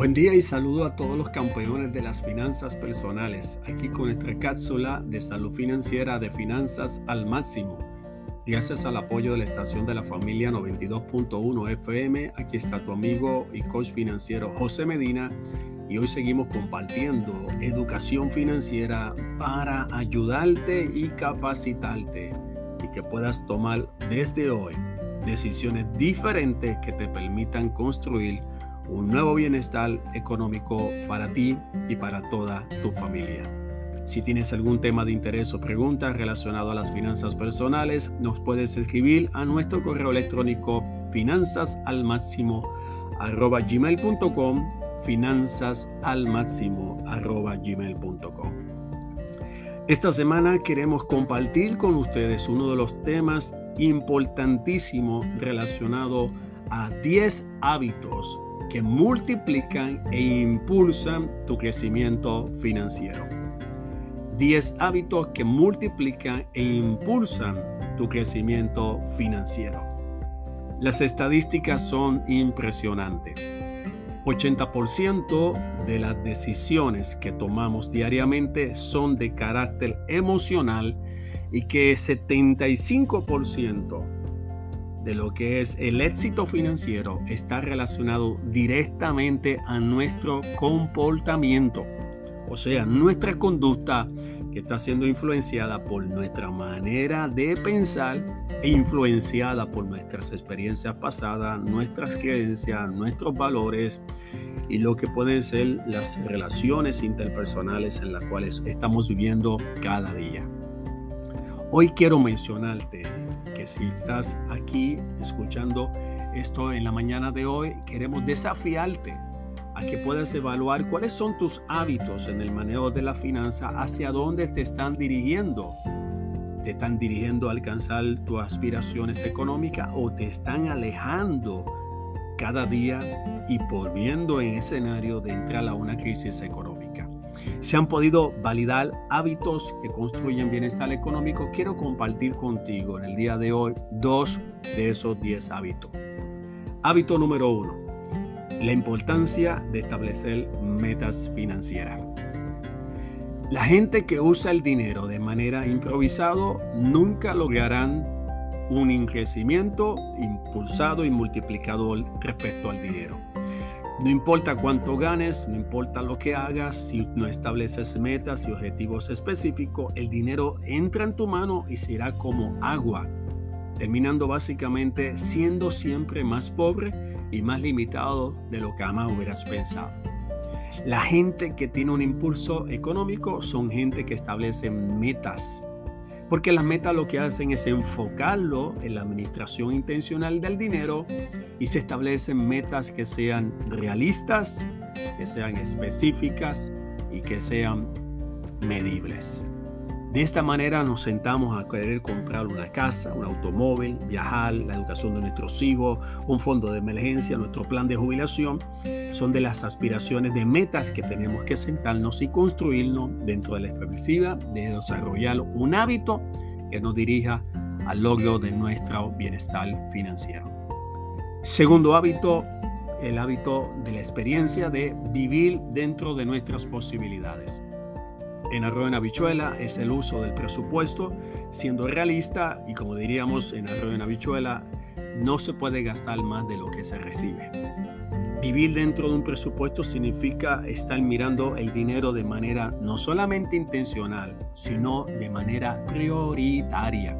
Buen día y saludo a todos los campeones de las finanzas personales, aquí con nuestra cápsula de salud financiera de finanzas al máximo. Gracias al apoyo de la estación de la familia 92.1 FM, aquí está tu amigo y coach financiero José Medina y hoy seguimos compartiendo educación financiera para ayudarte y capacitarte y que puedas tomar desde hoy decisiones diferentes que te permitan construir un nuevo bienestar económico para ti y para toda tu familia. Si tienes algún tema de interés o pregunta relacionado a las finanzas personales, nos puedes escribir a nuestro correo electrónico finanzasalmáximo@gmail.com finanzasalmáximo@gmail.com. Esta semana queremos compartir con ustedes uno de los temas importantísimos relacionado a 10 hábitos que multiplican e impulsan tu crecimiento financiero. 10 hábitos que multiplican e impulsan tu crecimiento financiero. Las estadísticas son impresionantes. 80% de las decisiones que tomamos diariamente son de carácter emocional y que 75% de lo que es el éxito financiero está relacionado directamente a nuestro comportamiento, o sea, nuestra conducta que está siendo influenciada por nuestra manera de pensar e influenciada por nuestras experiencias pasadas, nuestras creencias, nuestros valores y lo que pueden ser las relaciones interpersonales en las cuales estamos viviendo cada día. Hoy quiero mencionarte si estás aquí escuchando esto en la mañana de hoy, queremos desafiarte a que puedas evaluar cuáles son tus hábitos en el manejo de la finanza, hacia dónde te están dirigiendo. ¿Te están dirigiendo a alcanzar tus aspiraciones económicas o te están alejando cada día y volviendo en escenario de entrar a una crisis económica? Se han podido validar hábitos que construyen bienestar económico, quiero compartir contigo en el día de hoy dos de esos 10 hábitos. Hábito número uno, la importancia de establecer metas financieras. La gente que usa el dinero de manera improvisado nunca lograrán un crecimiento impulsado y multiplicado respecto al dinero. No importa cuánto ganes, no importa lo que hagas, si no estableces metas y objetivos específicos, el dinero entra en tu mano y será como agua, terminando básicamente siendo siempre más pobre y más limitado de lo que jamás hubieras pensado. La gente que tiene un impulso económico son gente que establece metas porque las metas lo que hacen es enfocarlo en la administración intencional del dinero y se establecen metas que sean realistas, que sean específicas y que sean medibles. De esta manera nos sentamos a querer comprar una casa, un automóvil, viajar, la educación de nuestros hijos, un fondo de emergencia, nuestro plan de jubilación. Son de las aspiraciones de metas que tenemos que sentarnos y construirnos dentro de la establecida, de desarrollar un hábito que nos dirija al logro de nuestro bienestar financiero. Segundo hábito, el hábito de la experiencia de vivir dentro de nuestras posibilidades en arroz en habichuela es el uso del presupuesto, siendo realista y como diríamos en arroz en habichuela, no se puede gastar más de lo que se recibe. Vivir dentro de un presupuesto significa estar mirando el dinero de manera no solamente intencional, sino de manera prioritaria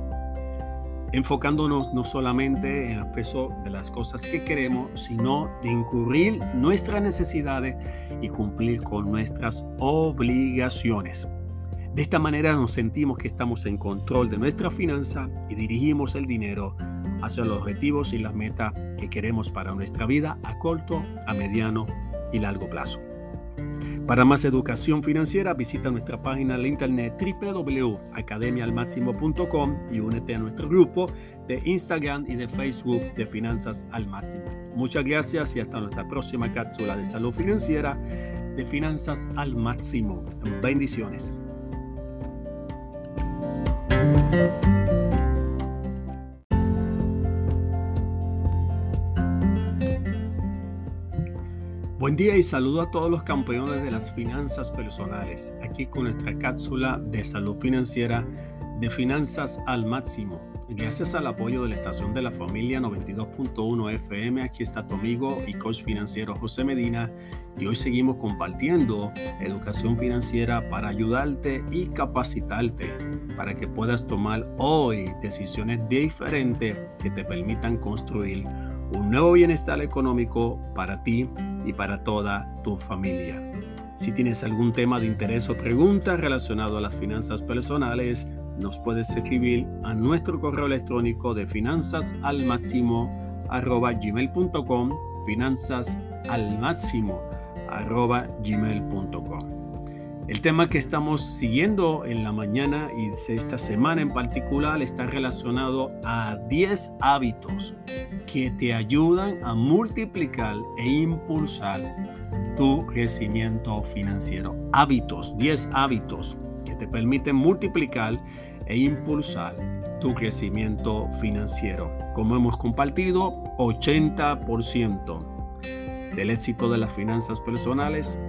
enfocándonos no solamente en el peso de las cosas que queremos, sino de incurrir nuestras necesidades y cumplir con nuestras obligaciones. De esta manera nos sentimos que estamos en control de nuestra finanza y dirigimos el dinero hacia los objetivos y las metas que queremos para nuestra vida a corto, a mediano y largo plazo. Para más educación financiera, visita nuestra página de internet www.academialmáximo.com y únete a nuestro grupo de Instagram y de Facebook de Finanzas al Máximo. Muchas gracias y hasta nuestra próxima cápsula de salud financiera de Finanzas al Máximo. Bendiciones. Día y saludo a todos los campeones de las finanzas personales, aquí con nuestra cápsula de salud financiera de finanzas al máximo. Gracias al apoyo de la estación de la familia 92.1 FM, aquí está tu amigo y coach financiero José Medina y hoy seguimos compartiendo educación financiera para ayudarte y capacitarte para que puedas tomar hoy decisiones diferentes que te permitan construir un nuevo bienestar económico para ti y para toda tu familia. Si tienes algún tema de interés o pregunta relacionado a las finanzas personales, nos puedes escribir a nuestro correo electrónico de finanzas al el tema que estamos siguiendo en la mañana y esta semana en particular está relacionado a 10 hábitos que te ayudan a multiplicar e impulsar tu crecimiento financiero. Hábitos, 10 hábitos que te permiten multiplicar e impulsar tu crecimiento financiero. Como hemos compartido, 80% del éxito de las finanzas personales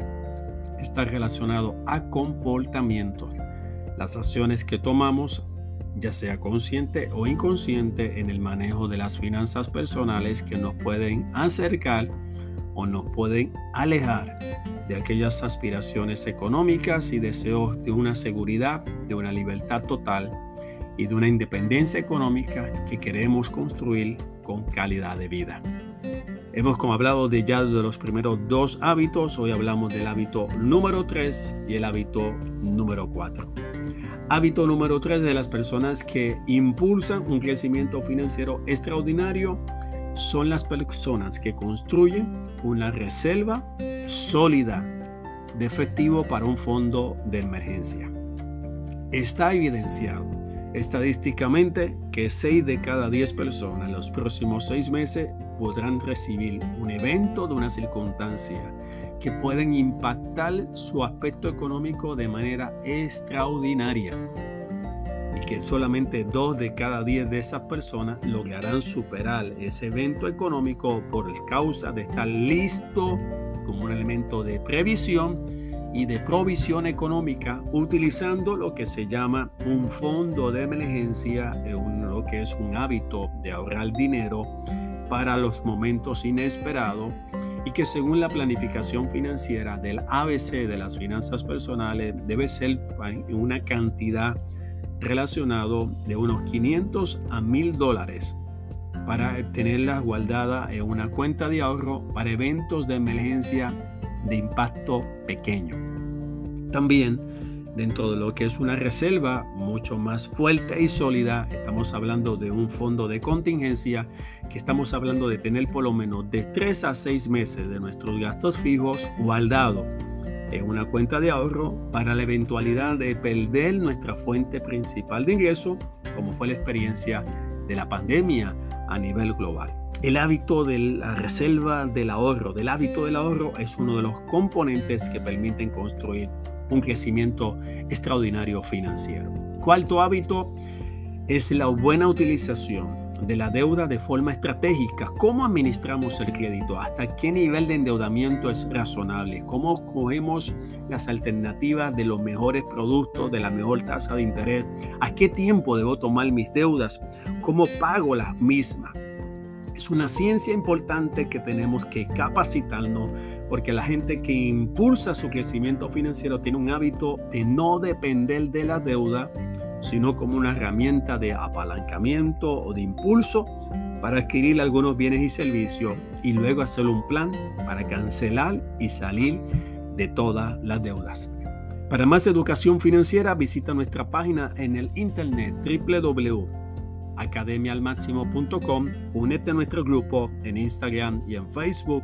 está relacionado a comportamiento. Las acciones que tomamos, ya sea consciente o inconsciente, en el manejo de las finanzas personales que nos pueden acercar o nos pueden alejar de aquellas aspiraciones económicas y deseos de una seguridad, de una libertad total y de una independencia económica que queremos construir con calidad de vida. Hemos como hablado de ya de los primeros dos hábitos, hoy hablamos del hábito número 3 y el hábito número 4. Hábito número 3 de las personas que impulsan un crecimiento financiero extraordinario son las personas que construyen una reserva sólida de efectivo para un fondo de emergencia. Está evidenciado estadísticamente que 6 de cada 10 personas en los próximos 6 meses podrán recibir un evento de una circunstancia que pueden impactar su aspecto económico de manera extraordinaria y que solamente dos de cada diez de esas personas lograrán superar ese evento económico por causa de estar listo como un elemento de previsión y de provisión económica utilizando lo que se llama un fondo de emergencia, lo que es un hábito de ahorrar dinero para los momentos inesperados y que según la planificación financiera del ABC de las finanzas personales debe ser una cantidad relacionado de unos 500 a 1000 dólares para tenerla guardada en una cuenta de ahorro para eventos de emergencia de impacto pequeño. También dentro de lo que es una reserva mucho más fuerte y sólida. Estamos hablando de un fondo de contingencia que estamos hablando de tener por lo menos de 3 a 6 meses de nuestros gastos fijos guardados en una cuenta de ahorro para la eventualidad de perder nuestra fuente principal de ingreso, como fue la experiencia de la pandemia a nivel global. El hábito de la reserva del ahorro, del hábito del ahorro, es uno de los componentes que permiten construir un crecimiento extraordinario financiero. Cuarto hábito es la buena utilización de la deuda de forma estratégica. ¿Cómo administramos el crédito? ¿Hasta qué nivel de endeudamiento es razonable? ¿Cómo cogemos las alternativas de los mejores productos, de la mejor tasa de interés? ¿A qué tiempo debo tomar mis deudas? ¿Cómo pago las mismas? Es una ciencia importante que tenemos que capacitarnos porque la gente que impulsa su crecimiento financiero tiene un hábito de no depender de la deuda, sino como una herramienta de apalancamiento o de impulso para adquirir algunos bienes y servicios y luego hacer un plan para cancelar y salir de todas las deudas. Para más educación financiera visita nuestra página en el internet www academialmáximo.com. Únete a nuestro grupo en Instagram y en Facebook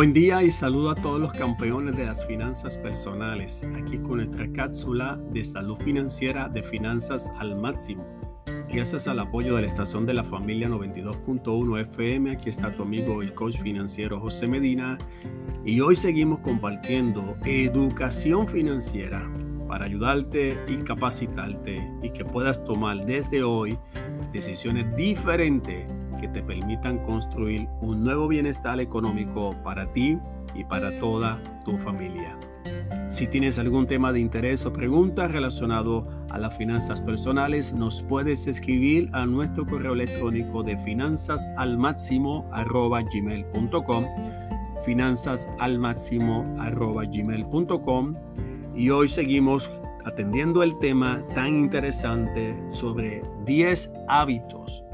Buen día y saludo a todos los campeones de las finanzas personales, aquí con nuestra cápsula de salud financiera de finanzas al máximo. Gracias al apoyo de la estación de la familia 92.1 FM, aquí está tu amigo el coach financiero José Medina y hoy seguimos compartiendo educación financiera para ayudarte y capacitarte y que puedas tomar desde hoy decisiones diferentes que te permitan construir un nuevo bienestar económico para ti y para toda tu familia. Si tienes algún tema de interés o pregunta relacionado a las finanzas personales, nos puedes escribir a nuestro correo electrónico de finanzasalmáximo.gmail.com finanzasalmáximo.gmail.com y hoy seguimos atendiendo el tema tan interesante sobre 10 hábitos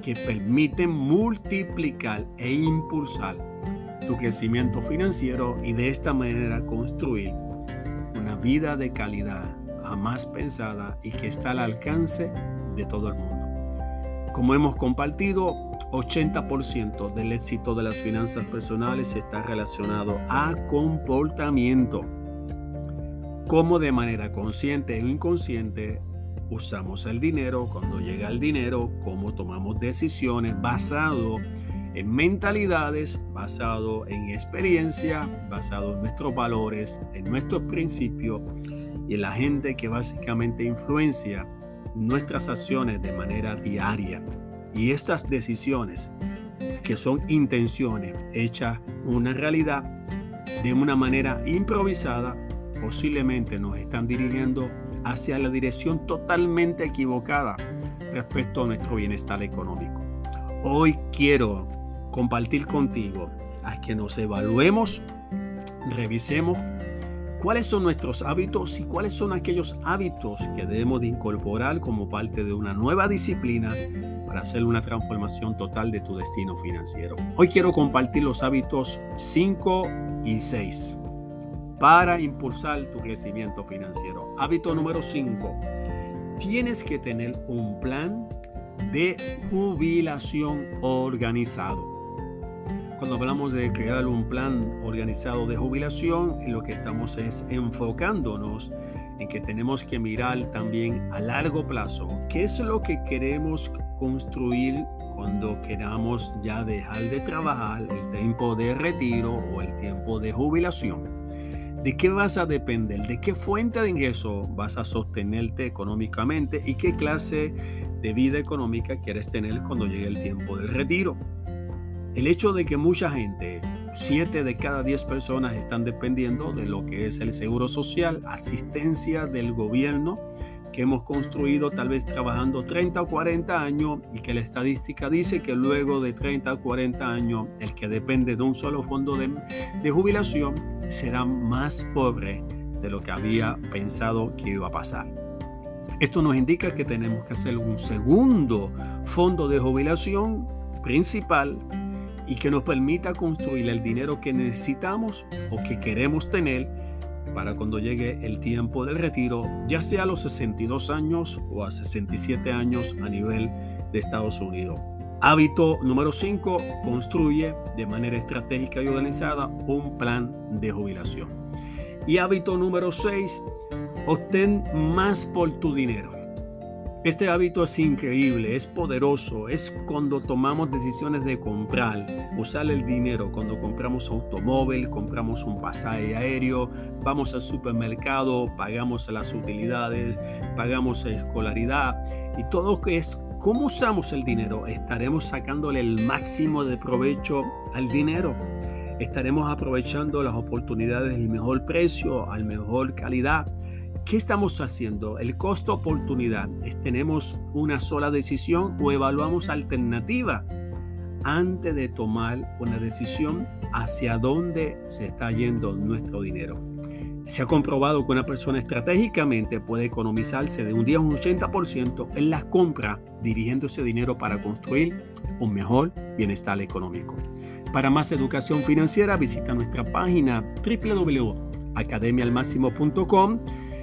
que permiten multiplicar e impulsar tu crecimiento financiero y de esta manera construir una vida de calidad jamás pensada y que está al alcance de todo el mundo. Como hemos compartido, 80% del éxito de las finanzas personales está relacionado a comportamiento. Cómo de manera consciente o inconsciente usamos el dinero, cuando llega el dinero, cómo tomamos decisiones basado en mentalidades, basado en experiencia, basado en nuestros valores, en nuestros principios y en la gente que básicamente influencia nuestras acciones de manera diaria. Y estas decisiones, que son intenciones hechas una realidad de una manera improvisada, posiblemente nos están dirigiendo hacia la dirección totalmente equivocada respecto a nuestro bienestar económico. Hoy quiero compartir contigo a que nos evaluemos, revisemos cuáles son nuestros hábitos y cuáles son aquellos hábitos que debemos de incorporar como parte de una nueva disciplina para hacer una transformación total de tu destino financiero. Hoy quiero compartir los hábitos 5 y 6 para impulsar tu crecimiento financiero. Hábito número 5. Tienes que tener un plan de jubilación organizado. Cuando hablamos de crear un plan organizado de jubilación, lo que estamos es enfocándonos en que tenemos que mirar también a largo plazo qué es lo que queremos construir cuando queramos ya dejar de trabajar, el tiempo de retiro o el tiempo de jubilación. ¿De qué vas a depender? ¿De qué fuente de ingreso vas a sostenerte económicamente? ¿Y qué clase de vida económica quieres tener cuando llegue el tiempo del retiro? El hecho de que mucha gente, 7 de cada 10 personas están dependiendo de lo que es el seguro social, asistencia del gobierno que hemos construido tal vez trabajando 30 o 40 años y que la estadística dice que luego de 30 o 40 años el que depende de un solo fondo de, de jubilación será más pobre de lo que había pensado que iba a pasar. Esto nos indica que tenemos que hacer un segundo fondo de jubilación principal y que nos permita construir el dinero que necesitamos o que queremos tener para cuando llegue el tiempo del retiro, ya sea a los 62 años o a 67 años a nivel de Estados Unidos. Hábito número 5, construye de manera estratégica y organizada un plan de jubilación. Y hábito número 6, obtén más por tu dinero. Este hábito es increíble, es poderoso, es cuando tomamos decisiones de comprar, usar el dinero, cuando compramos automóvil, compramos un pasaje aéreo, vamos al supermercado, pagamos las utilidades, pagamos escolaridad y todo que es cómo usamos el dinero, estaremos sacándole el máximo de provecho al dinero. Estaremos aprovechando las oportunidades del mejor precio, al mejor calidad ¿Qué estamos haciendo? El costo oportunidad tenemos una sola decisión o evaluamos alternativa antes de tomar una decisión hacia dónde se está yendo nuestro dinero. Se ha comprobado que una persona estratégicamente puede economizarse de un día a un 80% en la compra dirigiendo ese dinero para construir un mejor bienestar económico. Para más educación financiera visita nuestra página www.academialmáximo.com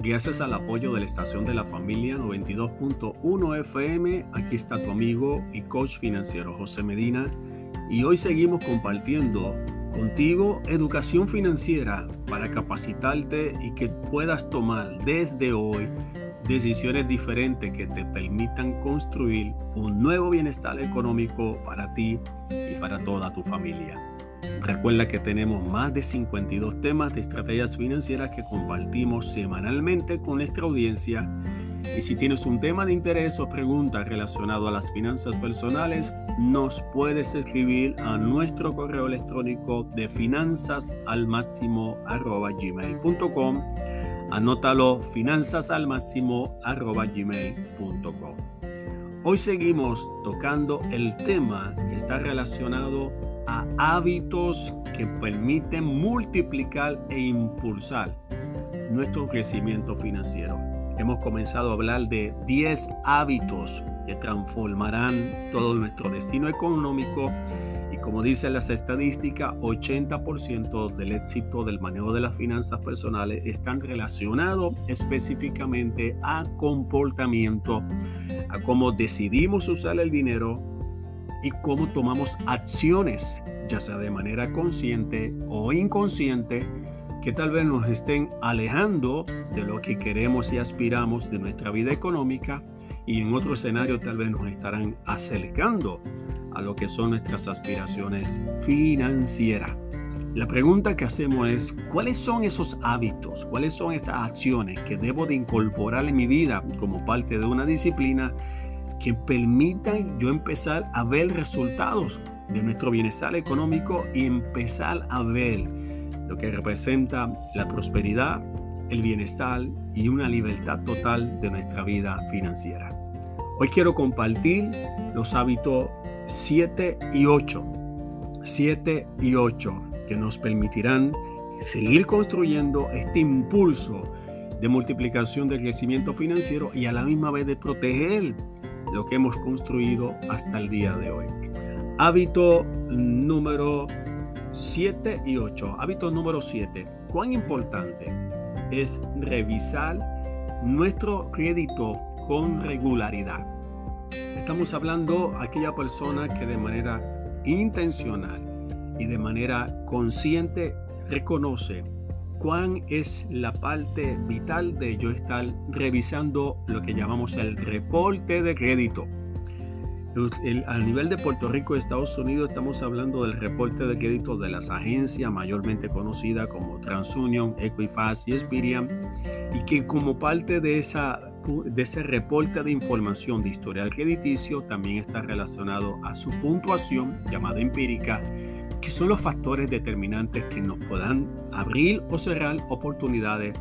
Gracias al apoyo de la estación de la familia 92.1 FM, aquí está tu amigo y coach financiero José Medina y hoy seguimos compartiendo contigo educación financiera para capacitarte y que puedas tomar desde hoy decisiones diferentes que te permitan construir un nuevo bienestar económico para ti y para toda tu familia. Recuerda que tenemos más de 52 temas de estrategias financieras que compartimos semanalmente con nuestra audiencia. Y si tienes un tema de interés o pregunta relacionado a las finanzas personales, nos puedes escribir a nuestro correo electrónico de finanzas al máximo gmail.com Anótalo finanzas al máximo gmail.com. Hoy seguimos tocando el tema que está relacionado hábitos que permiten multiplicar e impulsar nuestro crecimiento financiero. Hemos comenzado a hablar de 10 hábitos que transformarán todo nuestro destino económico como dice las estadísticas, 80% del éxito del manejo de las finanzas personales están relacionados específicamente a comportamiento, a cómo decidimos usar el dinero y cómo tomamos acciones, ya sea de manera consciente o inconsciente, que tal vez nos estén alejando de lo que queremos y aspiramos de nuestra vida económica y en otro escenario tal vez nos estarán acercando a lo que son nuestras aspiraciones financieras. La pregunta que hacemos es, ¿cuáles son esos hábitos? ¿Cuáles son esas acciones que debo de incorporar en mi vida como parte de una disciplina que permitan yo empezar a ver resultados de nuestro bienestar económico y empezar a ver lo que representa la prosperidad, el bienestar y una libertad total de nuestra vida financiera. Hoy quiero compartir los hábitos 7 y 8. 7 y 8 que nos permitirán seguir construyendo este impulso de multiplicación del crecimiento financiero y a la misma vez de proteger lo que hemos construido hasta el día de hoy. Hábito número 7 y 8. Hábito número 7. ¿Cuán importante es revisar nuestro crédito con regularidad? Estamos hablando a aquella persona que de manera intencional y de manera consciente reconoce cuán es la parte vital de yo estar revisando lo que llamamos el reporte de crédito. a nivel de Puerto Rico y Estados Unidos estamos hablando del reporte de crédito de las agencias mayormente conocidas como TransUnion, Equifax y Experian y que como parte de esa de ese reporte de información de historial crediticio también está relacionado a su puntuación llamada empírica, que son los factores determinantes que nos puedan abrir o cerrar oportunidades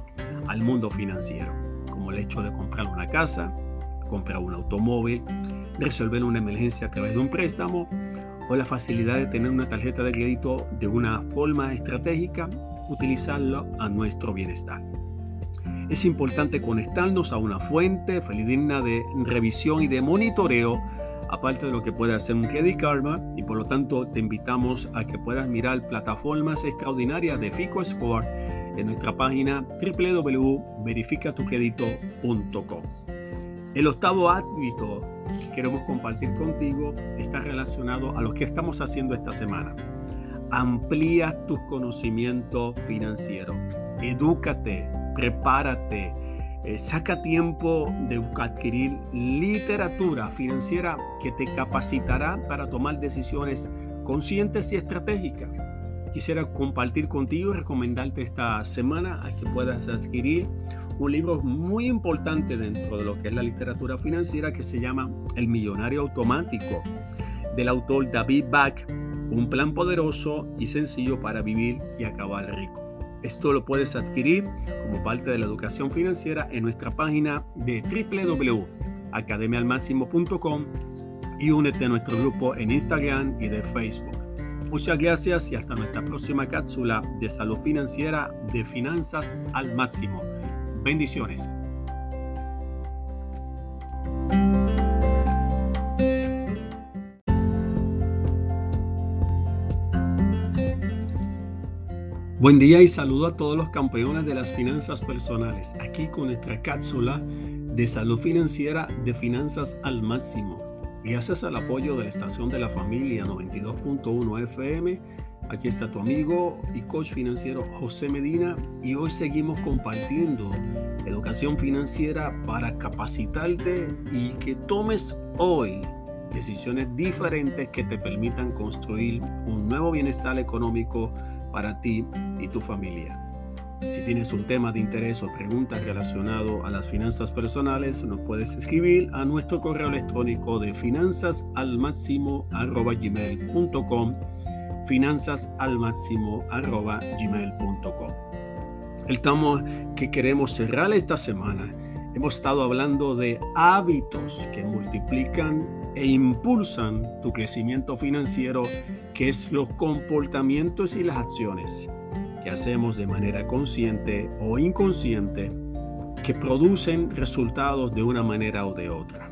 al mundo financiero, como el hecho de comprar una casa, comprar un automóvil, resolver una emergencia a través de un préstamo o la facilidad de tener una tarjeta de crédito de una forma estratégica, utilizarlo a nuestro bienestar. Es importante conectarnos a una fuente fidedigna de revisión y de monitoreo, aparte de lo que puede hacer un Credit Karma, y por lo tanto te invitamos a que puedas mirar plataformas extraordinarias de FICO Score en nuestra página www.verificatucredito.com. El octavo hábito que queremos compartir contigo está relacionado a lo que estamos haciendo esta semana. Amplía tus conocimientos financieros. Edúcate, prepárate, eh, saca tiempo de adquirir literatura financiera que te capacitará para tomar decisiones conscientes y estratégicas. Quisiera compartir contigo y recomendarte esta semana a que puedas adquirir un libro muy importante dentro de lo que es la literatura financiera que se llama El Millonario Automático del autor David Bach, un plan poderoso y sencillo para vivir y acabar rico. Esto lo puedes adquirir como parte de la educación financiera en nuestra página de www.academialmáximo.com y únete a nuestro grupo en Instagram y de Facebook. Muchas gracias y hasta nuestra próxima cápsula de salud financiera de finanzas al máximo. Bendiciones. Buen día y saludo a todos los campeones de las finanzas personales, aquí con nuestra cápsula de salud financiera de finanzas al máximo. Gracias al apoyo de la estación de la familia 92.1 FM, aquí está tu amigo y coach financiero José Medina. Y hoy seguimos compartiendo educación financiera para capacitarte y que tomes hoy decisiones diferentes que te permitan construir un nuevo bienestar económico para ti y tu familia. Si tienes un tema de interés o pregunta relacionado a las finanzas personales, nos puedes escribir a nuestro correo electrónico de finanzasalmáximo.gmail.com finanzasalmáximo.gmail.com El tema que queremos cerrar esta semana, hemos estado hablando de hábitos que multiplican e impulsan tu crecimiento financiero que es los comportamientos y las acciones que hacemos de manera consciente o inconsciente que producen resultados de una manera o de otra.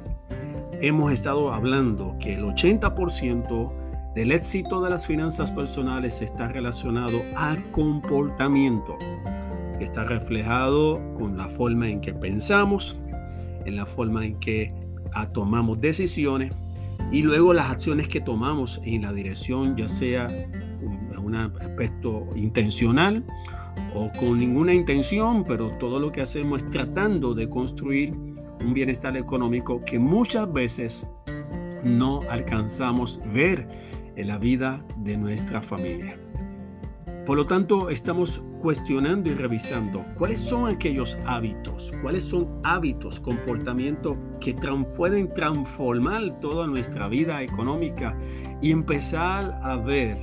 Hemos estado hablando que el 80% del éxito de las finanzas personales está relacionado a comportamiento, que está reflejado con la forma en que pensamos, en la forma en que tomamos decisiones y luego las acciones que tomamos en la dirección, ya sea con un aspecto intencional o con ninguna intención, pero todo lo que hacemos es tratando de construir un bienestar económico que muchas veces no alcanzamos ver en la vida de nuestra familia. Por lo tanto, estamos cuestionando y revisando cuáles son aquellos hábitos, cuáles son hábitos, comportamientos que pueden transformar toda nuestra vida económica y empezar a ver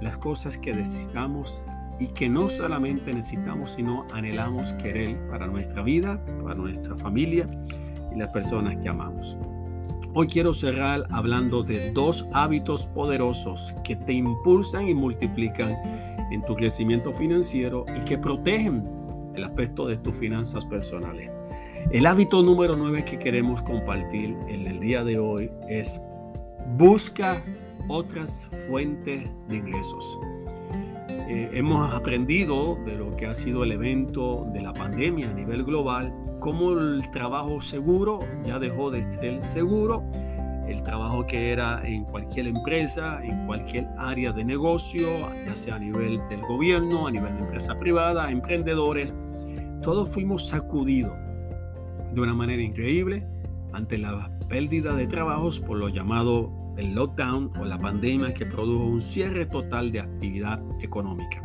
las cosas que necesitamos y que no solamente necesitamos, sino anhelamos querer para nuestra vida, para nuestra familia y las personas que amamos. Hoy quiero cerrar hablando de dos hábitos poderosos que te impulsan y multiplican en tu crecimiento financiero y que protegen el aspecto de tus finanzas personales. El hábito número 9 que queremos compartir en el día de hoy es busca otras fuentes de ingresos. Eh, hemos aprendido de lo que ha sido el evento de la pandemia a nivel global, cómo el trabajo seguro ya dejó de ser seguro, el trabajo que era en cualquier empresa, en cualquier área de negocio, ya sea a nivel del gobierno, a nivel de empresa privada, emprendedores, todos fuimos sacudidos de una manera increíble ante la pérdida de trabajos por lo llamado el lockdown o la pandemia que produjo un cierre total de actividad económica.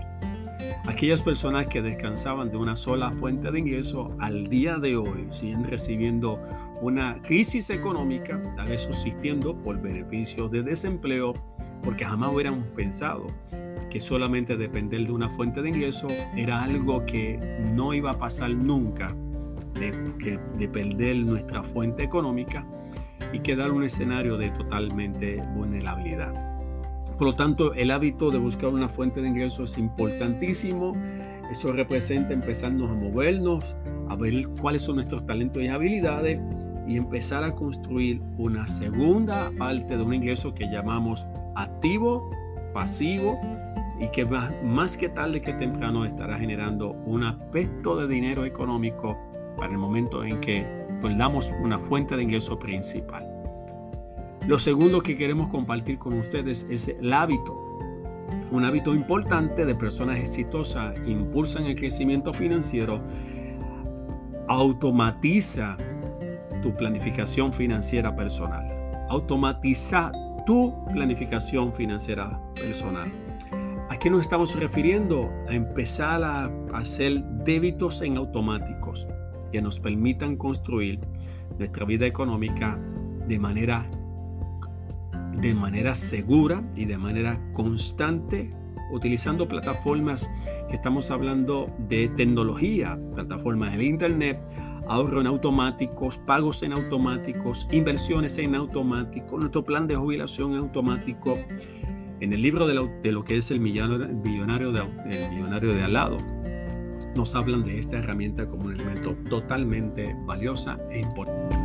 Aquellas personas que descansaban de una sola fuente de ingreso al día de hoy siguen recibiendo una crisis económica, tal vez subsistiendo por beneficios de desempleo, porque jamás hubieran pensado que solamente depender de una fuente de ingreso era algo que no iba a pasar nunca, de, de perder nuestra fuente económica y quedar un escenario de totalmente vulnerabilidad. Por lo tanto, el hábito de buscar una fuente de ingresos es importantísimo. Eso representa empezarnos a movernos, a ver cuáles son nuestros talentos y habilidades y empezar a construir una segunda parte de un ingreso que llamamos activo, pasivo y que más, más que tarde que temprano estará generando un aspecto de dinero económico para el momento en que perdamos una fuente de ingreso principal. Lo segundo que queremos compartir con ustedes es el hábito. Un hábito importante de personas exitosas impulsan el crecimiento financiero, automatiza tu planificación financiera personal. Automatiza tu planificación financiera personal. ¿A qué nos estamos refiriendo? A empezar a hacer débitos en automáticos que nos permitan construir nuestra vida económica de manera, de manera segura y de manera constante utilizando plataformas que estamos hablando de tecnología, plataformas del Internet, ahorro en automáticos, pagos en automáticos, inversiones en automático, nuestro plan de jubilación en automático. En el libro de, lo que es el millonario, de, el millonario de al lado, nos hablan de esta herramienta como un elemento totalmente valiosa e importante.